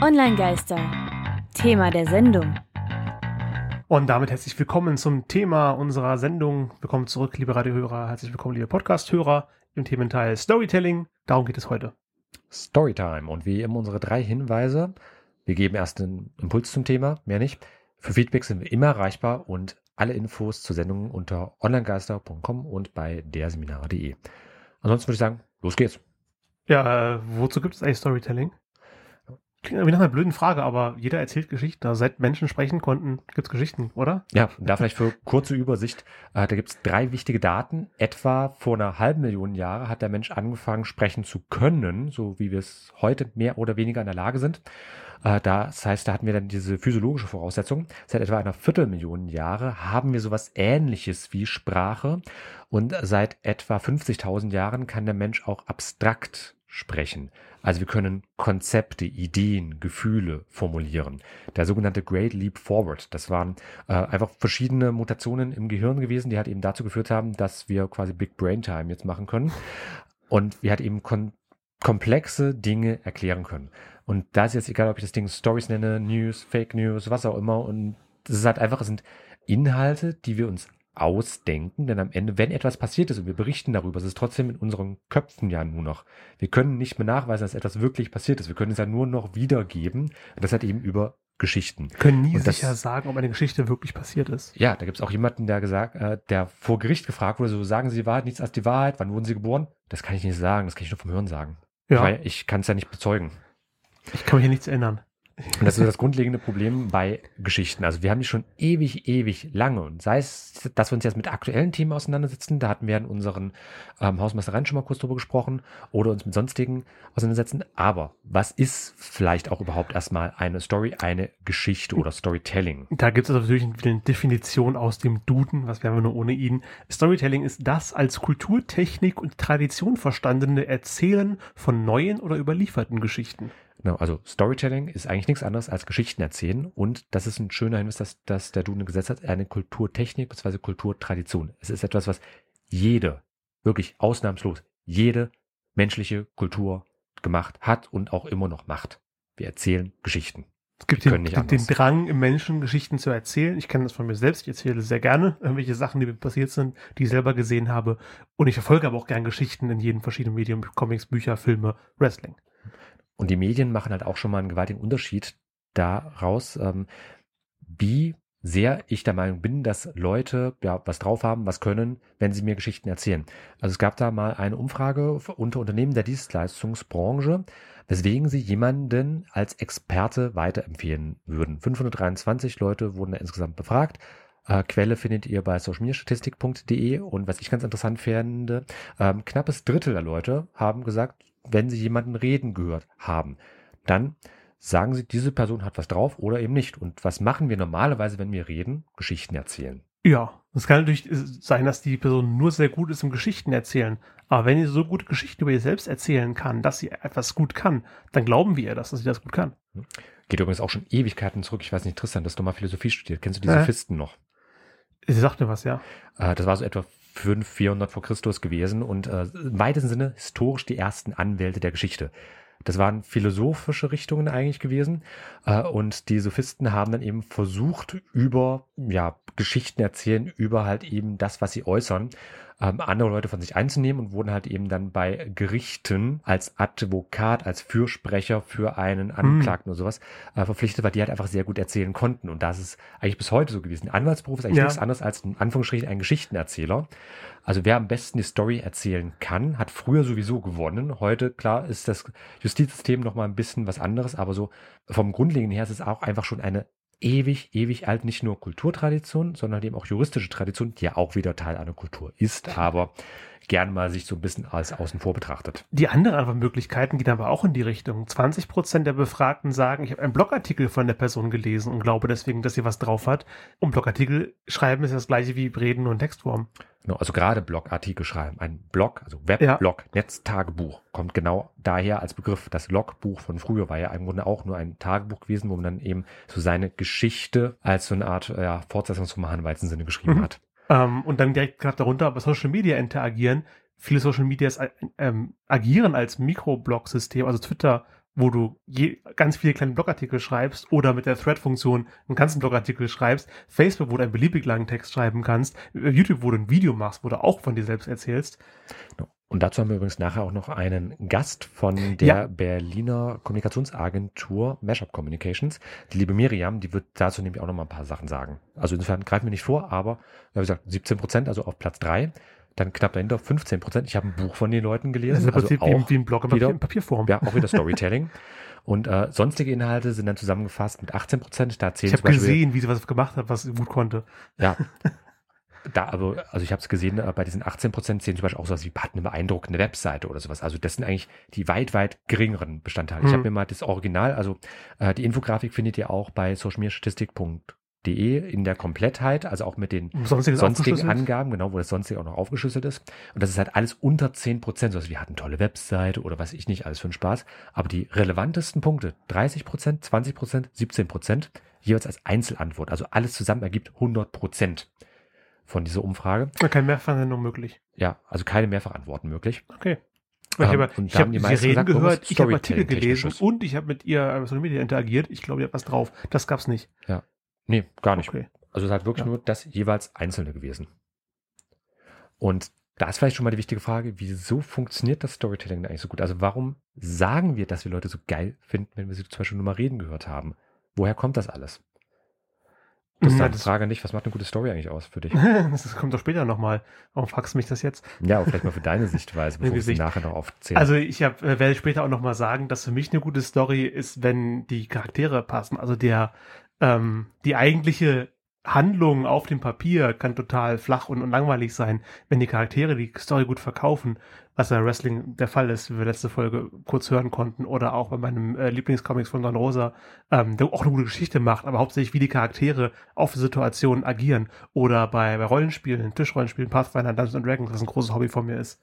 Online-Geister. Thema der Sendung. Und damit herzlich willkommen zum Thema unserer Sendung. Willkommen zurück, liebe Radiohörer. Herzlich willkommen, liebe Podcast-Hörer im Thementeil Storytelling. Darum geht es heute. Storytime. Und wie immer unsere drei Hinweise. Wir geben erst einen Impuls zum Thema, mehr nicht. Für Feedback sind wir immer erreichbar und alle Infos zur Sendung unter onlinegeister.com und bei derseminare.de. Ansonsten würde ich sagen, los geht's. Ja, äh, wozu gibt es eigentlich Storytelling? Klingt irgendwie nach einer blöden Frage, aber jeder erzählt Geschichten. Also seit Menschen sprechen konnten, gibt es Geschichten, oder? Ja, da vielleicht für kurze Übersicht. Äh, da gibt es drei wichtige Daten. Etwa vor einer halben Million Jahre hat der Mensch angefangen, sprechen zu können, so wie wir es heute mehr oder weniger in der Lage sind. Äh, das heißt, da hatten wir dann diese physiologische Voraussetzung. Seit etwa einer Viertelmillion Jahre haben wir sowas ähnliches wie Sprache. Und seit etwa 50.000 Jahren kann der Mensch auch abstrakt sprechen. Also wir können Konzepte, Ideen, Gefühle formulieren. Der sogenannte Great Leap Forward, das waren äh, einfach verschiedene Mutationen im Gehirn gewesen, die halt eben dazu geführt haben, dass wir quasi Big Brain Time jetzt machen können. Und wir halt eben komplexe Dinge erklären können. Und da ist jetzt egal, ob ich das Ding Stories nenne, News, Fake News, was auch immer. Und es ist halt einfach, es sind Inhalte, die wir uns ausdenken, denn am Ende, wenn etwas passiert ist und wir berichten darüber, es ist trotzdem in unseren Köpfen ja nur noch. Wir können nicht mehr nachweisen, dass etwas wirklich passiert ist. Wir können es ja nur noch wiedergeben. Und das hat eben über Geschichten. Wir können nie und sicher das, sagen, ob eine Geschichte wirklich passiert ist. Ja, da gibt es auch jemanden, der gesagt, äh, der vor Gericht gefragt wurde, so sagen Sie die Wahrheit, nichts als die Wahrheit, wann wurden Sie geboren? Das kann ich nicht sagen, das kann ich nur vom Hören sagen. Ja. Weil ich kann es ja nicht bezeugen. Ich kann mich hier nichts erinnern. Und das ist das grundlegende Problem bei Geschichten. Also wir haben die schon ewig, ewig lange. Und sei es, dass wir uns jetzt mit aktuellen Themen auseinandersetzen, da hatten wir in unseren ähm, Hausmeistereien schon mal kurz drüber gesprochen, oder uns mit sonstigen auseinandersetzen. Aber was ist vielleicht auch überhaupt erstmal eine Story, eine Geschichte oder Storytelling? Da gibt es also natürlich eine Definition aus dem Duden, was wären wir nur ohne ihn. Storytelling ist das als Kulturtechnik und Tradition verstandene Erzählen von neuen oder überlieferten Geschichten. Genau, also Storytelling ist eigentlich nichts anderes als Geschichten erzählen und das ist ein schöner Hinweis, dass, dass der Duden gesetzt hat, eine Kulturtechnik bzw. Kulturtradition. Es ist etwas, was jede, wirklich ausnahmslos, jede menschliche Kultur gemacht hat und auch immer noch macht. Wir erzählen Geschichten. Es gibt den, den, Drang im Menschen, Geschichten zu erzählen. Ich kenne das von mir selbst. Ich erzähle sehr gerne irgendwelche Sachen, die mir passiert sind, die ich selber gesehen habe. Und ich verfolge aber auch gerne Geschichten in jedem verschiedenen Medium. Comics, Bücher, Filme, Wrestling. Und die Medien machen halt auch schon mal einen gewaltigen Unterschied daraus, ähm, wie sehr ich der Meinung bin, dass Leute ja was drauf haben, was können, wenn sie mir Geschichten erzählen. Also es gab da mal eine Umfrage unter Unternehmen der Dienstleistungsbranche, weswegen sie jemanden als Experte weiterempfehlen würden. 523 Leute wurden da insgesamt befragt. Äh, Quelle findet ihr bei socialmediastatistik.de und was ich ganz interessant fände, ähm, knappes Drittel der Leute haben gesagt, wenn Sie jemanden reden gehört haben, dann sagen Sie, diese Person hat was drauf oder eben nicht. Und was machen wir normalerweise, wenn wir reden? Geschichten erzählen. Ja, es kann natürlich sein, dass die Person nur sehr gut ist im Geschichten erzählen. Aber wenn sie so gute Geschichten über ihr selbst erzählen kann, dass sie etwas gut kann, dann glauben wir ihr das, dass sie das gut kann. Hm. Geht übrigens auch schon Ewigkeiten zurück. Ich weiß nicht, Tristan, dass du mal Philosophie studiert. Kennst du die äh? Sophisten noch? Sie sagt mir was, ja. Äh, das war so etwa 500, 400 vor Christus gewesen und äh, im weitesten Sinne historisch die ersten Anwälte der Geschichte. Das waren philosophische Richtungen eigentlich gewesen. Äh, und die Sophisten haben dann eben versucht, über ja, Geschichten erzählen, über halt eben das, was sie äußern, ähm, andere Leute von sich einzunehmen und wurden halt eben dann bei Gerichten als Advokat, als Fürsprecher für einen Anklagten mhm. oder sowas äh, verpflichtet, weil die halt einfach sehr gut erzählen konnten. Und das ist eigentlich bis heute so gewesen. Der Anwaltsberuf ist eigentlich ja. nichts anderes als in Anführungsstrichen ein Geschichtenerzähler. Also wer am besten die Story erzählen kann, hat früher sowieso gewonnen. Heute, klar, ist das Justizsystem noch mal ein bisschen was anderes, aber so vom Grundlegenden her ist es auch einfach schon eine ewig, ewig alt, nicht nur Kulturtradition, sondern eben auch juristische Tradition, die ja auch wieder Teil einer Kultur ist, aber gern mal sich so ein bisschen als außen vor betrachtet. Die anderen Möglichkeiten gehen aber auch in die Richtung. 20 Prozent der Befragten sagen, ich habe einen Blogartikel von der Person gelesen und glaube deswegen, dass sie was drauf hat. Und Blogartikel schreiben ist das gleiche wie Reden und Textform. Genau, also gerade Blogartikel schreiben. Ein Blog, also Webblog, ja. Netztagebuch, kommt genau daher als Begriff. Das Logbuch von früher war ja im Grunde auch nur ein Tagebuch gewesen, wo man dann eben so seine Geschichte als so eine Art ja, Fortsetzungsroman im weitesten Sinne geschrieben mhm. hat. Ähm, und dann direkt gerade darunter bei Social Media interagieren. Viele Social Medias äh, ähm, agieren als Mikroblog-System, also Twitter wo du je, ganz viele kleine Blogartikel schreibst oder mit der Thread-Funktion einen ganzen Blogartikel schreibst, Facebook, wo du einen beliebig langen Text schreiben kannst, YouTube, wo du ein Video machst, wo du auch von dir selbst erzählst. Und dazu haben wir übrigens nachher auch noch einen Gast von der Ja. Berliner Kommunikationsagentur Mashup Communications. Die liebe Miriam, die wird dazu nämlich auch noch mal ein paar Sachen sagen. Also insofern greifen wir nicht vor, aber wie gesagt, 17 Prozent, also auf Platz drei. Dann knapp dahinter 15 Prozent. Ich habe ein Buch von den Leuten Das ist gelesen. im Also Prinzip auch wie, ein Blog in, wieder- in Papierform. Ja, auch wieder Storytelling. Und äh, sonstige Inhalte sind dann zusammengefasst mit 18 Prozent. Da zählen Ich habe gesehen, wie sie was gemacht hat, was sie gut konnte. ja. Da, also, also ich habe es gesehen, äh, bei diesen 18 Prozent zählen zum Beispiel auch sowas wie hat eine beeindruckende Webseite oder sowas. Also das sind eigentlich die weit, weit geringeren Bestandteile. Ich Mhm. habe mir mal das Original, also äh, die Infografik findet ihr auch bei socialmediastatistik.de in der Komplettheit, also auch mit den sonstigen aufgeschlüsselt. Angaben, genau, wo das sonstige auch noch aufgeschlüsselt ist. Und das ist halt alles unter 10 Prozent. Also wir hatten tolle Webseite oder was ich nicht, alles für einen Spaß. Aber die relevantesten Punkte, 30 Prozent, 20 Prozent, 17 Prozent, jeweils als Einzelantwort. Also alles zusammen ergibt 100 Prozent von dieser Umfrage. Ja, Kein Mehrfachnennung möglich. Ja, also keine Mehrfachantworten möglich. Okay. Ich Ähm, habe und ich die meisten gesagt, gehört, irgendwas ich habe Artikel gelesen und ich habe mit ihr Social Media interagiert. Ich glaube, ihr habt was drauf. Das gab's nicht. Nee, gar nicht. Okay. Also es ist halt wirklich Ja. nur das jeweils Einzelne gewesen. Und da ist vielleicht schon mal die wichtige Frage, wieso funktioniert das Storytelling eigentlich so gut? Also warum sagen wir, dass wir Leute so geil finden, wenn wir sie zum Beispiel nur mal reden gehört haben? Woher kommt das alles? Das ist Na, eine das- Frage nicht, was macht eine gute Story eigentlich aus für dich? das kommt doch später nochmal. Warum fragst du mich das jetzt? ja, aber vielleicht mal für deine Sichtweise, bevor wir sie Sicht. nachher noch aufzählen. Also ich hab, äh, werde später auch nochmal sagen, dass für mich eine gute Story ist, wenn die Charaktere passen. Also der ähm, die eigentliche Handlung auf dem Papier kann total flach und, und langweilig sein, wenn die Charaktere die Story gut verkaufen, was bei Wrestling der Fall ist, wie wir letzte Folge kurz hören konnten, oder auch bei meinem äh, Lieblingscomics von Don Rosa, ähm, der auch eine gute Geschichte macht, aber hauptsächlich wie die Charaktere auf Situationen agieren. Oder bei, bei Rollenspielen, Tischrollenspielen, Pathfinder, Dungeons Dragons, was ein großes Hobby von mir ist.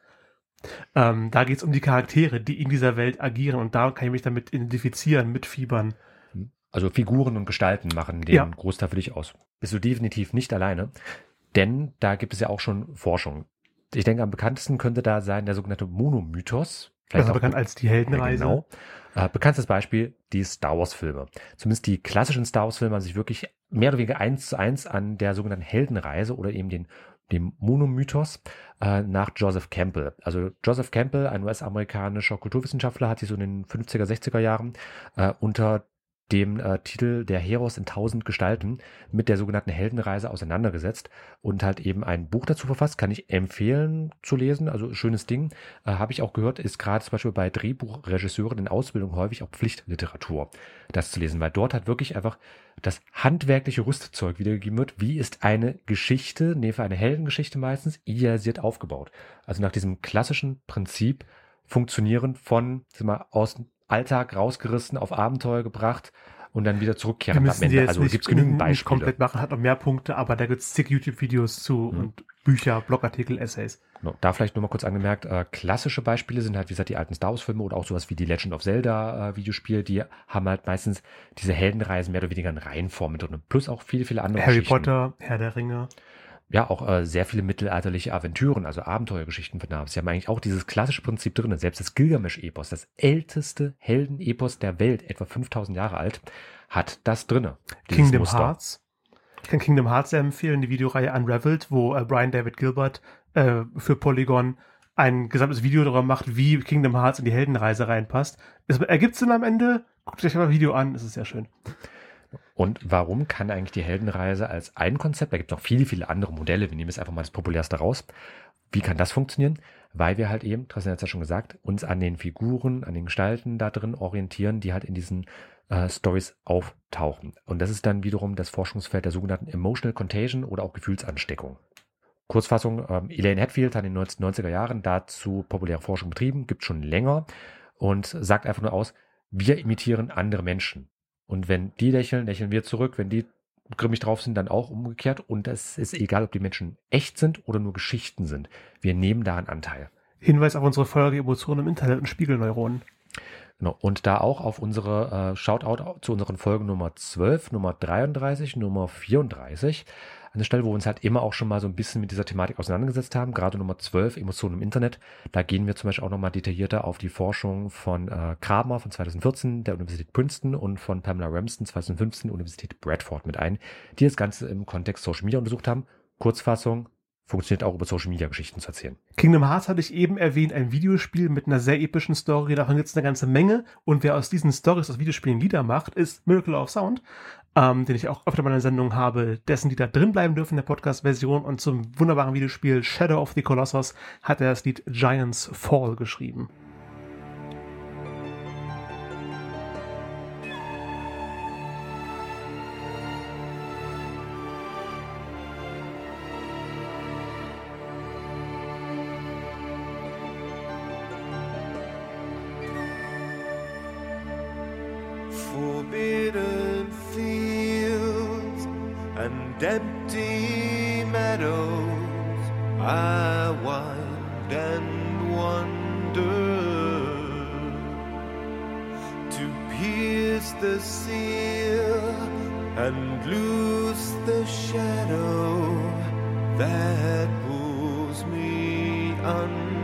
Ähm, da geht es um die Charaktere, die in dieser Welt agieren und da kann ich mich damit identifizieren, mitfiebern. Also Figuren und Gestalten machen den Ja. Großteil für dich aus. Bist du definitiv nicht alleine, denn da gibt es ja auch schon Forschung. Ich denke, am bekanntesten könnte da sein der sogenannte Monomythos. Vielleicht Also auch- bekannt als die Ja, Heldenreise. genau. Äh, bekanntes Beispiel, die Star Wars-Filme. Zumindest die klassischen Star Wars-Filme haben sich wirklich mehr oder weniger eins zu eins an der sogenannten Heldenreise oder eben den, dem Monomythos äh, nach Joseph Campbell. Also Joseph Campbell, ein US-amerikanischer Kulturwissenschaftler, hat sich so in den 50er, 60er Jahren äh, unter dem äh, Titel Der Heros in tausend Gestalten mit der sogenannten Heldenreise auseinandergesetzt und halt eben ein Buch dazu verfasst, kann ich empfehlen zu lesen, also schönes Ding, äh, habe ich auch gehört, ist gerade zum Beispiel bei Drehbuchregisseuren in Ausbildung häufig auch Pflichtliteratur, das zu lesen, weil dort halt wirklich einfach das handwerkliche Rüstzeug wiedergegeben wird, wie ist eine Geschichte, nee, für eine Heldengeschichte meistens, idealisiert aufgebaut. Also nach diesem klassischen Prinzip funktionieren von, sag mal, aus Alltag rausgerissen, auf Abenteuer gebracht und dann wieder Wir zurückkehren am müssen die Ende. jetzt Also nicht, gibt es genügend nicht Beispiele. komplett machen, hat noch mehr Punkte, aber da gibt es zig YouTube-Videos zu Mhm. und Bücher, Blogartikel, Essays. Genau, Da vielleicht nur mal kurz angemerkt, äh, klassische Beispiele sind halt, wie gesagt, die alten Star Wars-Filme oder auch sowas wie die Legend of Zelda äh, Videospiele, die haben halt meistens diese Heldenreisen mehr oder weniger in Reihenform mit drin. Plus auch viele, viele andere Harry. Potter, Herr der Ringe. Ja, auch äh, sehr viele mittelalterliche Aventüren, also Abenteuergeschichten von damals. Sie haben eigentlich auch dieses klassische Prinzip drin. Selbst das Gilgamesch-Epos, das älteste Heldenepos der Welt, etwa 5000 Jahre alt, hat das drinne. dieses Kingdom Muster. Hearts. Ich kann Kingdom Hearts sehr empfehlen, die Videoreihe Unraveled, wo äh, Brian David Gilbert äh, für Polygon ein gesamtes Video darüber macht, wie Kingdom Hearts in die Heldenreise reinpasst. Es ergibt Sinn am Ende. Guckt euch mal ein Video an, es ist sehr schön. Und warum kann eigentlich die Heldenreise als ein Konzept, da gibt es noch viele, viele andere Modelle, wir nehmen jetzt einfach mal das populärste raus. Wie kann das funktionieren? Weil wir halt eben, Tristan hat es ja schon gesagt, uns an den Figuren, an den Gestalten da drin orientieren, die halt in diesen äh, Stories auftauchen. Und das ist dann wiederum das Forschungsfeld der sogenannten Emotional Contagion oder auch Gefühlsansteckung. Kurzfassung, ähm, Elaine Hatfield hat in den 1990er Jahren dazu populäre Forschung betrieben, gibt schon länger und sagt einfach nur aus, wir imitieren andere Menschen. Und wenn die lächeln, lächeln wir zurück. Wenn die grimmig drauf sind, dann auch umgekehrt. Und es ist egal, ob die Menschen echt sind oder nur Geschichten sind. Wir nehmen daran Anteil. Hinweis auf unsere Folge Emotionen im Internet und Spiegelneuronen. Genau. Und da auch auf unsere äh, Shoutout zu unseren Folgen Nummer 12, Nummer 33, Nummer 34. eine Stelle, wo wir uns halt immer auch schon mal so ein bisschen mit dieser Thematik auseinandergesetzt haben. Gerade Nummer 12, Emotionen im Internet. Da gehen wir zum Beispiel auch nochmal detaillierter auf die Forschung von äh, Kramer von 2014 der Universität Princeton und von Pamela Ramston 2015 Universität Bradford mit ein, die das Ganze im Kontext Social Media untersucht haben. Kurzfassung, funktioniert auch über Social Media Geschichten zu erzählen. Kingdom Hearts hatte ich eben erwähnt, ein Videospiel mit einer sehr epischen Story, davon gibt es eine ganze Menge. Und wer aus diesen Stories aus Videospielen Lieder macht, ist Miracle of Sound, ähm, den ich auch öfter mal in der Sendung habe, dessen Lieder drin bleiben dürfen in der Podcast-Version. Und zum wunderbaren Videospiel Shadow of the Colossus hat er das Lied Giants Fall geschrieben. And lose the shadow that pulls me under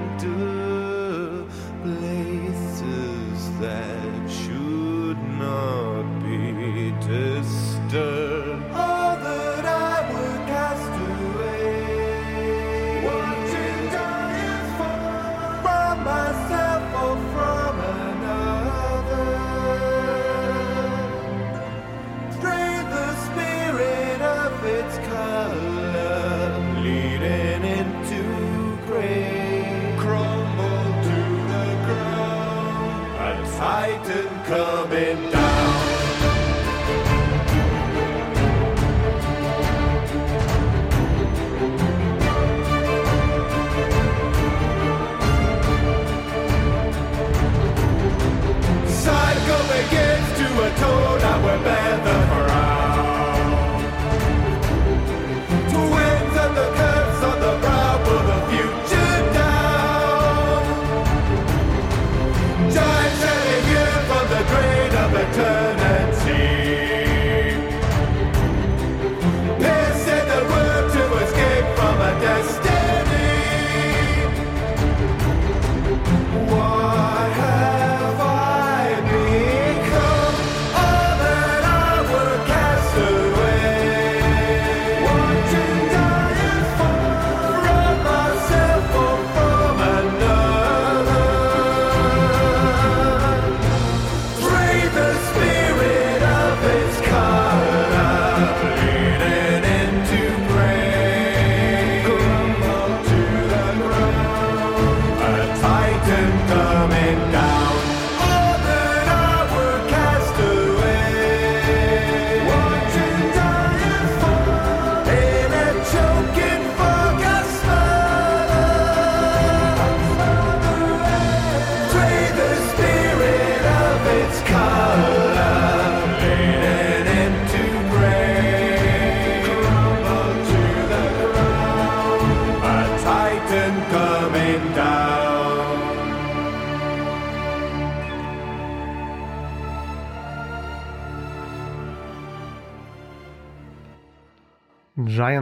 the spirit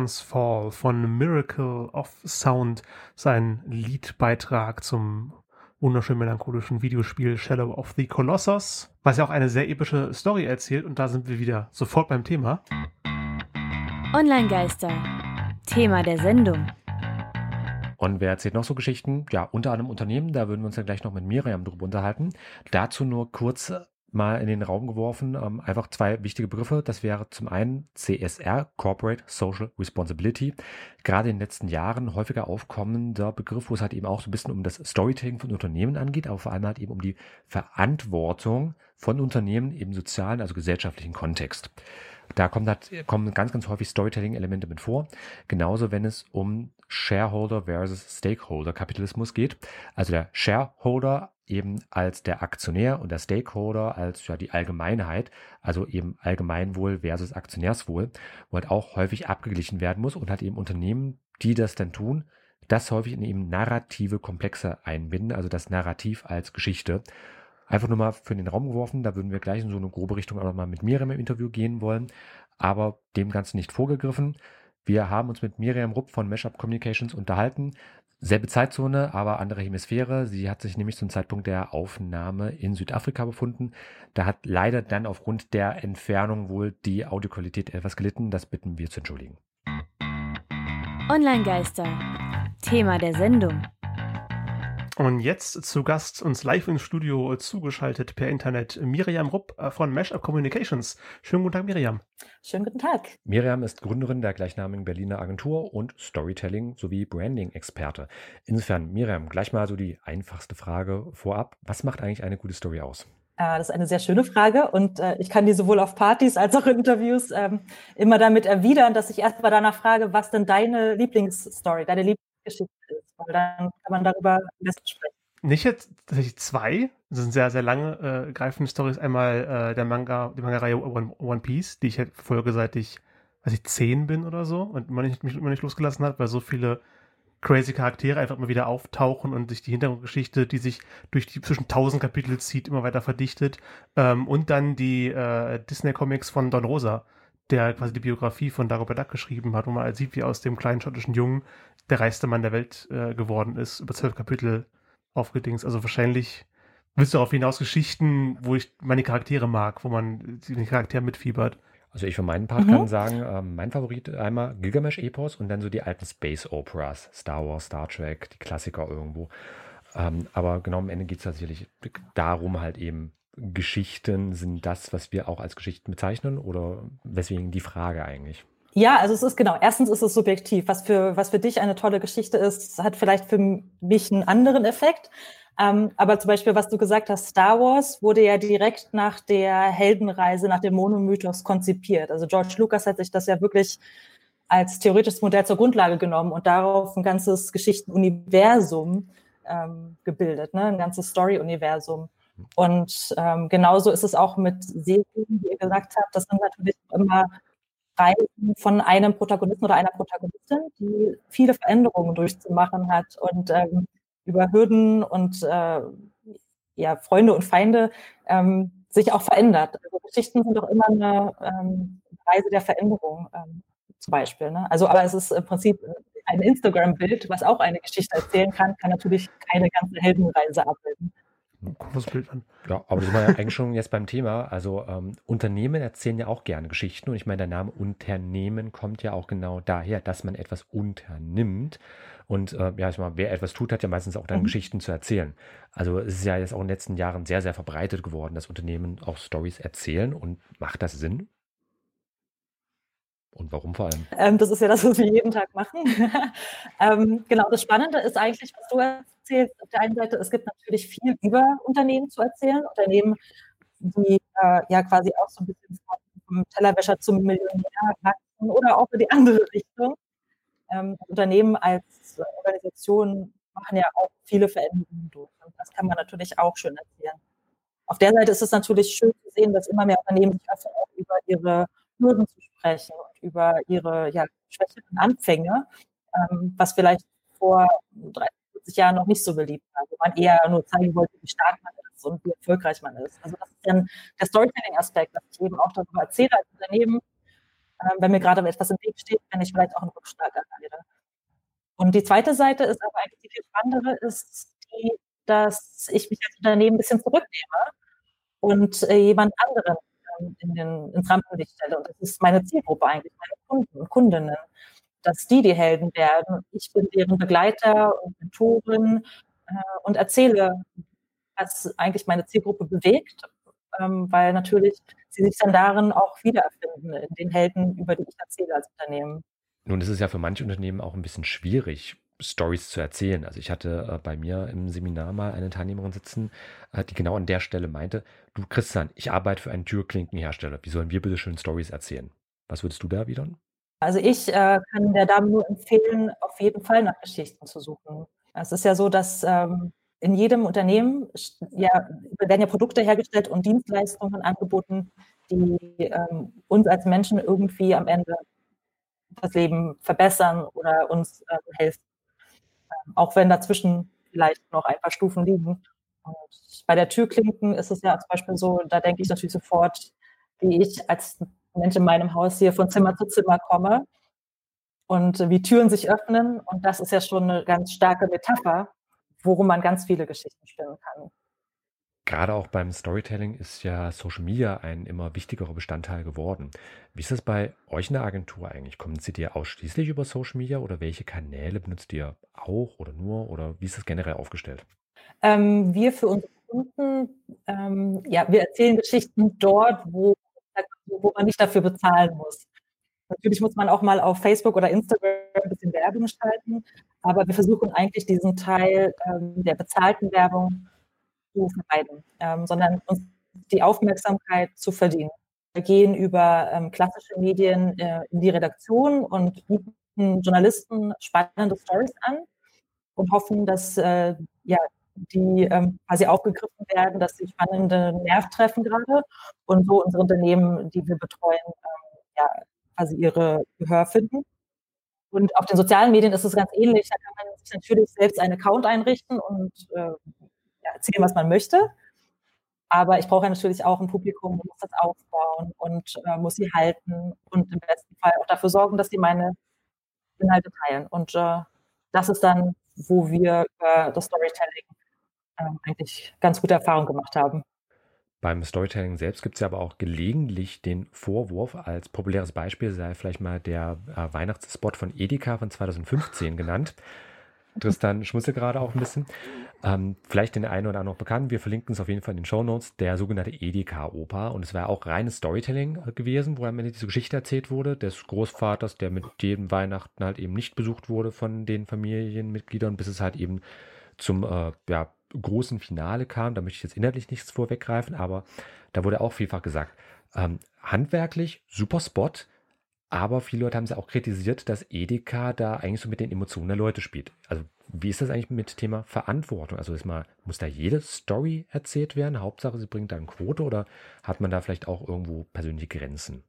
Giants Fall von Miracle of Sound, sein Liedbeitrag zum wunderschön melancholischen Videospiel Shadow of the Colossus, was ja auch eine sehr epische Story erzählt und da sind wir wieder sofort beim Thema. Online-Geister. Thema der Sendung. Und wer erzählt noch so Geschichten? Ja, unter anderem Unternehmen, da würden wir uns ja gleich noch mit Miriam drüber unterhalten. Dazu nur kurz mal in den Raum geworfen, ähm, einfach zwei wichtige Begriffe. Das wäre zum einen CSR, Corporate Social Responsibility. Gerade in den letzten Jahren häufiger aufkommender Begriff, wo es halt eben auch so ein bisschen um das Storytelling von Unternehmen angeht, aber vor allem halt eben um die Verantwortung von Unternehmen im sozialen, also gesellschaftlichen Kontext. Da kommt halt, kommen ganz, ganz häufig Storytelling-Elemente mit vor. Genauso, wenn es um Shareholder versus Stakeholder-Kapitalismus geht. Also der Shareholder eben als der Aktionär und der Stakeholder als ja die Allgemeinheit, also eben Allgemeinwohl versus Aktionärswohl, wo halt auch häufig abgeglichen werden muss und halt eben Unternehmen, die das dann tun, das häufig in eben narrative Komplexe einbinden, also das Narrativ als Geschichte. Einfach nur mal für den Raum geworfen, da würden wir gleich in so eine grobe Richtung auch nochmal mit Miriam im Interview gehen wollen, aber dem Ganzen nicht vorgegriffen. Wir haben uns mit Miriam Rupp von Meshup Communications unterhalten. Selbe Zeitzone, aber andere Hemisphäre. Sie hat sich nämlich zum Zeitpunkt der Aufnahme in Südafrika befunden. Da hat leider dann aufgrund der Entfernung wohl die Audioqualität etwas gelitten. Das bitten wir zu entschuldigen. Online-Geister. Thema der Sendung. Und jetzt zu Gast uns live im Studio zugeschaltet per Internet Miriam Rupp äh, von Mashup Communications. Schönen guten Tag, Miriam. Schönen guten Tag. Miriam ist Gründerin der gleichnamigen Berliner Agentur und Storytelling sowie Branding-Experte. Insofern, Miriam, gleich mal so die einfachste Frage vorab. Was macht eigentlich eine gute Story aus? Äh, Das ist eine sehr schöne Frage und äh, ich kann die sowohl auf Partys als auch in Interviews ähm, immer damit erwidern, dass ich erst mal danach frage, was denn deine Lieblingsstory, deine Lieblingsgeschichte ist. Weil dann kann man darüber am besten sprechen. Nicht jetzt tatsächlich zwei, das sind sehr, sehr lange äh, greifende Stories. Einmal äh, der Manga, die Manga-Reihe One, One Piece, die ich halt verfolge, seit ich, weiß ich, zehn bin oder so und man nicht, mich immer nicht losgelassen hat, weil so viele crazy Charaktere einfach immer wieder auftauchen und sich die Hintergrundgeschichte, die sich durch die zwischen 1000 Kapitel zieht, immer weiter verdichtet. Ähm, und dann die äh, Disney-Comics von Don Rosa, der quasi die Biografie von Dagobert Duck geschrieben hat, wo man halt sieht, wie aus dem kleinen schottischen Jungen der reichste Mann der Welt äh, geworden ist, über zwölf Kapitel aufgedingst. Also wahrscheinlich willst du darauf hinaus Geschichten, wo ich meine Charaktere mag, wo man den Charakter mitfiebert. Also ich für meinen Part Mhm. kann sagen, ähm, mein Favorit einmal Gilgamesh-Epos und dann so die alten Space-Operas, Star Wars, Star Trek, die Klassiker irgendwo. Ähm, aber genau am Ende geht es tatsächlich darum, halt eben Geschichten sind das, was wir auch als Geschichten bezeichnen oder weswegen die Frage eigentlich? Ja, also es ist genau. Erstens ist es subjektiv. Was für, was für dich eine tolle Geschichte ist, hat vielleicht für mich einen anderen Effekt. Ähm, aber zum Beispiel, was du gesagt hast, Star Wars wurde ja direkt nach der Heldenreise, nach dem Monomythos konzipiert. Also George Lucas hat sich das ja wirklich als theoretisches Modell zur Grundlage genommen und darauf ein ganzes Geschichtenuniversum ähm, gebildet, ne? ein ganzes Story-Universum. Und ähm, genauso ist es auch mit Serien, wie ihr gesagt habt. Das sind natürlich immer Reisen von einem Protagonisten oder einer Protagonistin, die viele Veränderungen durchzumachen hat und ähm, über Hürden und äh, ja, Freunde und Feinde ähm, sich auch verändert. Also Geschichten sind doch immer eine ähm, Reise der Veränderung ähm, zum Beispiel. Ne? Also, aber es ist im Prinzip ein Instagram-Bild, was auch eine Geschichte erzählen kann, kann natürlich keine ganze Heldenreise abbilden. Guck das Bild an. Ja, aber das sind wir ja eigentlich schon jetzt beim Thema. Also ähm, Unternehmen erzählen ja auch gerne Geschichten und ich meine, der Name Unternehmen kommt ja auch genau daher, dass man etwas unternimmt. Und äh, ja, ich meine, wer etwas tut, hat ja meistens auch dann Mhm. Geschichten zu erzählen. Also es ist ja jetzt auch in den letzten Jahren sehr, sehr verbreitet geworden, dass Unternehmen auch Stories erzählen und macht das Sinn? Und warum vor allem? Ähm, das ist ja das, was wir jeden Tag machen. ähm, genau, das Spannende ist eigentlich, was du erzählst. Auf der einen Seite, es gibt natürlich viel über Unternehmen zu erzählen. Unternehmen, die äh, ja quasi auch so ein bisschen vom- Tellerwäscher zum Millionär wachsen oder auch in die andere Richtung. Ähm, Unternehmen als Organisation machen ja auch viele Veränderungen durch. Und das kann man natürlich auch schön erzählen. Auf der Seite ist es natürlich schön zu sehen, dass immer mehr Unternehmen sich öffnen, über ihre Hürden zu sprechen und über ihre ja, schwächeren Anfänge, ähm, was vielleicht vor 30, 40 Jahren noch nicht so beliebt war, wo man eher nur zeigen wollte, wie stark man ist und wie erfolgreich man ist. Also das ist dann der Storytelling-Aspekt, dass ich eben auch darüber erzähle als Unternehmen, ähm, wenn mir gerade etwas im Weg steht, wenn ich vielleicht auch einen Rückschlag erleide. Und die zweite Seite ist aber eigentlich die viel spannendere, ist die, dass ich mich als Unternehmen ein bisschen zurücknehme und äh, jemand anderen in den, ins Rampenlicht stelle. Und das ist meine Zielgruppe eigentlich, meine Kunden und Kundinnen, dass die die Helden werden. Ich bin deren Begleiter und Mentorin äh, und erzähle, was eigentlich meine Zielgruppe bewegt, ähm, weil natürlich sie sich dann darin auch wiedererfinden, in den Helden, über die ich erzähle als Unternehmen. Nun ist es ja für manche Unternehmen auch ein bisschen schwierig, Stories zu erzählen. Also ich hatte äh, bei mir im Seminar mal eine Teilnehmerin sitzen, äh, die genau an der Stelle meinte, du Christian, ich arbeite für einen Türklinkenhersteller. Wie sollen wir bitte schön Stories erzählen? Was würdest du da erwidern? Also ich äh, kann der Dame nur empfehlen, auf jeden Fall nach Geschichten zu suchen. Es ist ja so, dass ähm, in jedem Unternehmen ja, werden ja Produkte hergestellt und Dienstleistungen angeboten, die ähm, uns als Menschen irgendwie am Ende das Leben verbessern oder uns ähm, helfen. Auch wenn dazwischen vielleicht noch ein paar Stufen liegen. Und bei der Türklinken ist es ja zum Beispiel so, da denke ich natürlich sofort, wie ich als Mensch in meinem Haus hier von Zimmer zu Zimmer komme und wie Türen sich öffnen. Und das ist ja schon eine ganz starke Metapher, worum man ganz viele Geschichten spinnen kann. Gerade auch beim Storytelling ist ja Social Media ein immer wichtigerer Bestandteil geworden. Wie ist das bei euch in der Agentur eigentlich? Kommuniziert ihr ausschließlich über Social Media oder welche Kanäle benutzt ihr auch oder nur oder wie ist das generell aufgestellt? Ähm, wir für unsere Kunden, ähm, ja, wir erzählen Geschichten dort, wo, wo man nicht dafür bezahlen muss. Natürlich muss man auch mal auf Facebook oder Instagram ein bisschen Werbung schalten, aber wir versuchen eigentlich diesen Teil ähm, der bezahlten Werbung zu vermeiden, ähm, sondern uns die Aufmerksamkeit zu verdienen. Wir gehen über ähm, klassische Medien äh, in die Redaktion und bieten Journalisten spannende Stories an und hoffen, dass äh, ja, die ähm, quasi aufgegriffen werden, dass sie spannende Nerv treffen gerade und so unsere Unternehmen, die wir betreuen, ähm, ja, quasi ihre Gehör finden. Und auf den sozialen Medien ist es ganz ähnlich. Da kann man sich natürlich selbst einen Account einrichten und äh, ja, erzählen, was man möchte. Aber ich brauche ja natürlich auch ein Publikum, muss das aufbauen und äh, muss sie halten und im besten Fall auch dafür sorgen, dass sie meine Inhalte teilen. Und äh, das ist dann, wo wir über das Storytelling äh, eigentlich ganz gute Erfahrungen gemacht haben. Beim Storytelling selbst gibt es ja aber auch gelegentlich den Vorwurf, als populäres Beispiel sei vielleicht mal der äh, Weihnachtsspot von Edeka von 2015 genannt. Tristan schmunzelt gerade auch ein bisschen. Ähm, vielleicht den einen oder anderen noch bekannt. Wir verlinken es auf jeden Fall in den Show Notes. Der sogenannte Edeka-Oper. Und es war auch reines Storytelling äh, gewesen, wo am Ende diese Geschichte erzählt wurde, des Großvaters, der mit jedem Weihnachten halt eben nicht besucht wurde von den Familienmitgliedern, bis es halt eben zum äh, ja, großen Finale kam. Da möchte ich jetzt inhaltlich nichts vorweggreifen, aber da wurde auch vielfach gesagt, ähm, handwerklich super Spot, aber viele Leute haben es auch kritisiert, dass Edeka da eigentlich so mit den Emotionen der Leute spielt. Also wie ist das eigentlich mit Thema Verantwortung? Also ist mal, muss da jede Story erzählt werden? Hauptsache, sie bringt da eine Quote oder hat man da vielleicht auch irgendwo persönliche Grenzen?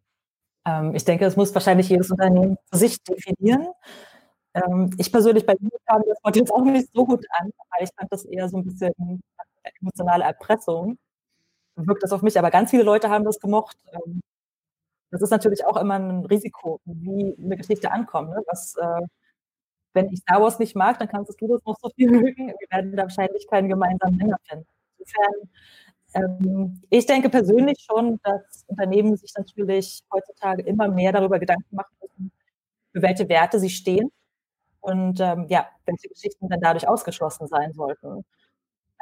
Ähm, ich denke, es muss wahrscheinlich jedes Unternehmen für sich definieren. Ähm, ich persönlich bei mir kam das Wort jetzt auch nicht so gut an, weil ich fand das eher so ein bisschen emotionale Erpressung. Wirkt das auf mich, aber ganz viele Leute haben das gemocht. Ähm, das ist natürlich auch immer ein Risiko, wie eine Geschichte ankommt. Ne? Was, äh, wenn ich Star Wars nicht mag, dann kannst du das noch so viel mögen. Wir werden da wahrscheinlich keinen gemeinsamen Nenner finden. Insofern, ähm, ich denke persönlich schon, dass Unternehmen sich natürlich heutzutage immer mehr darüber Gedanken machen müssen, für welche Werte sie stehen und ähm, ja, welche Geschichten dann dadurch ausgeschlossen sein sollten.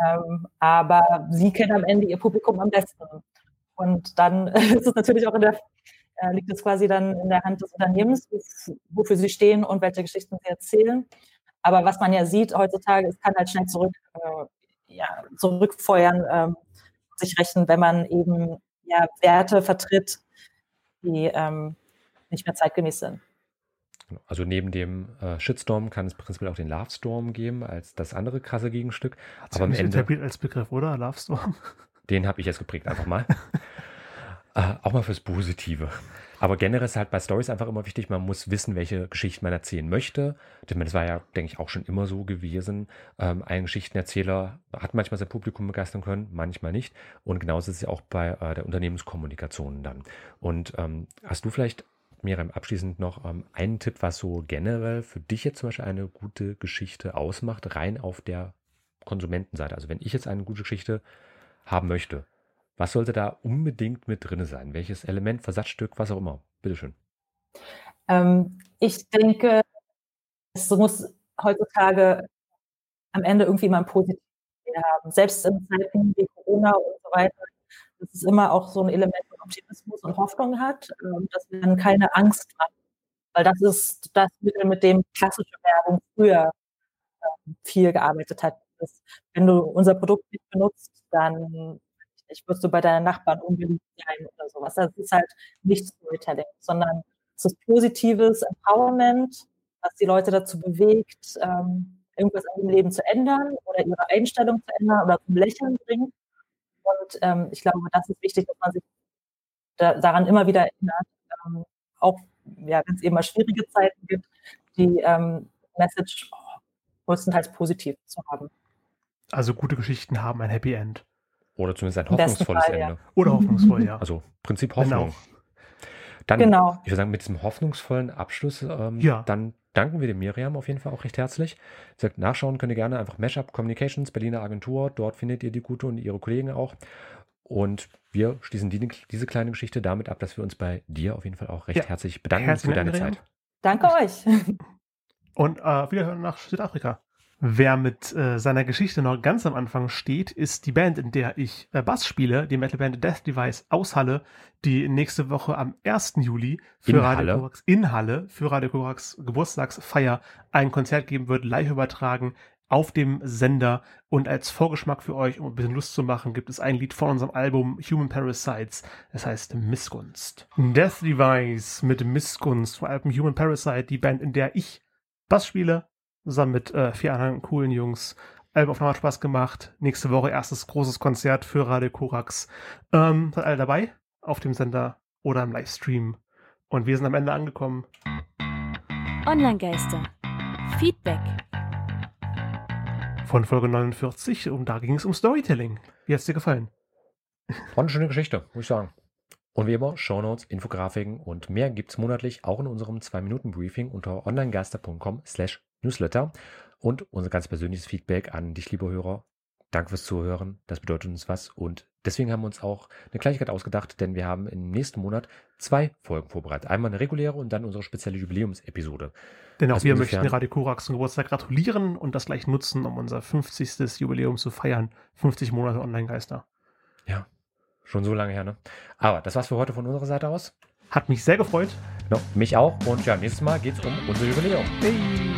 Ähm, aber sie kennen am Ende ihr Publikum am besten. Und dann ist es natürlich auch in der, äh, liegt es quasi dann in der Hand des Unternehmens, wofür sie stehen und welche Geschichten sie erzählen. Aber was man ja sieht heutzutage, es kann halt schnell zurück, äh, ja, zurückfeuern, äh, sich rechnen, wenn man eben ja, Werte vertritt, die ähm, nicht mehr zeitgemäß sind. Genau. Also neben dem äh, Shitstorm kann es prinzipiell auch den Love Storm geben, als das andere krasse Gegenstück. Hat's Aber am Ende etabliert als Begriff, oder? Love Storm? Den habe ich jetzt geprägt, einfach mal. äh, auch mal fürs Positive. Aber generell ist halt bei Stories einfach immer wichtig, man muss wissen, welche Geschichten man erzählen möchte. Denn das war ja, denke ich, auch schon immer so gewesen. Ähm, ein Geschichtenerzähler hat manchmal sein Publikum begeistern können, manchmal nicht. Und genauso ist es ja auch bei äh, der Unternehmenskommunikation dann. Und ähm, hast du vielleicht Miriam, abschließend noch ähm, einen Tipp, was so generell für dich jetzt zum Beispiel eine gute Geschichte ausmacht, rein auf der Konsumentenseite. Also wenn ich jetzt eine gute Geschichte haben möchte, was sollte da unbedingt mit drin sein? Welches Element, Versatzstück, was auch immer? Bitteschön. Ähm, ich denke, es muss heutzutage am Ende irgendwie mal ein positives haben. Selbst in Zeiten wie Corona und so weiter dass es immer auch so ein Element von Optimismus und Hoffnung hat, ähm, dass man keine Angst hat. Weil das ist das Mittel, mit dem klassische Werbung früher ähm, viel gearbeitet hat. Wenn du unser Produkt nicht benutzt, dann ich du bei deinen Nachbarn unbeliebt sein oder sowas. Das ist halt nicht Storytelling, sondern es ist positives Empowerment, was die Leute dazu bewegt, ähm, irgendwas in ihrem Leben zu ändern oder ihre Einstellung zu ändern oder zum Lächeln bringt. Und ähm, ich glaube, das ist wichtig, dass man sich da, daran immer wieder erinnert, ähm, auch ja, wenn es eben mal schwierige Zeiten gibt, die ähm, Message größtenteils positiv zu haben. Also gute Geschichten haben ein Happy End. Oder zumindest ein hoffnungsvolles Fall, Ende. Ja. Oder hoffnungsvoll, ja. Also Prinzip Hoffnung. Genau. Dann, Genau. ich würde sagen, mit diesem hoffnungsvollen Abschluss, ähm, Ja. dann danken wir dem Miriam auf jeden Fall auch recht herzlich. Gesagt, nachschauen könnt ihr gerne einfach Mashup Communications, Berliner Agentur. Dort findet ihr die Gute und ihre Kollegen auch. Und wir schließen die, diese kleine Geschichte damit ab, dass wir uns bei dir auf jeden Fall auch recht Ja. herzlich bedanken Herzlichen für deine Miriam. Zeit. Danke euch. Und äh, wiederhören nach Südafrika. Wer mit äh, seiner Geschichte noch ganz am Anfang steht, ist die Band, in der ich äh, Bass spiele, die Metalband Death Device aus Halle, die nächste Woche am 1. Juli für In Radio Halle? Korax in Halle für Radio Korax Geburtstagsfeier ein Konzert geben wird, live übertragen auf dem Sender. Und als Vorgeschmack für euch, um ein bisschen Lust zu machen, gibt es ein Lied von unserem Album Human Parasites. Es heißt Missgunst. Death Device mit Missgunst vom Album Human Parasite, die Band, in der ich Bass spiele, zusammen mit äh, vier anderen coolen Jungs. Albaufnahme hat Spaß gemacht. Nächste Woche erstes großes Konzert für Radio Korax. Ähm, seid alle dabei auf dem Sender oder im Livestream. Und wir sind am Ende angekommen. Online-Geister. Feedback. von Folge 49 und da ging es um Storytelling. Wie hat's dir gefallen? War eine schöne Geschichte, muss ich sagen. Und wie immer, Shownotes, Infografiken und mehr gibt es monatlich auch in unserem 2-Minuten-Briefing unter onlinegeister.com slash newsletter. Und unser ganz persönliches Feedback an dich, liebe Hörer. Danke fürs Zuhören, das bedeutet uns was. Und deswegen haben wir uns auch eine Kleinigkeit ausgedacht, denn wir haben im nächsten Monat zwei Folgen vorbereitet. Einmal eine reguläre und dann unsere spezielle Jubiläumsepisode. Denn auch Also wir möchten Radio Korax zum Geburtstag gratulieren und das gleich nutzen, um unser 50. Jubiläum zu feiern. 50 Monate Online-Geister. Ja, schon so lange her, ne? Aber das war's für heute von unserer Seite aus. Hat mich sehr gefreut. No, mich auch. Und ja, nächstes Mal geht's um unser Jubiläum. Hey.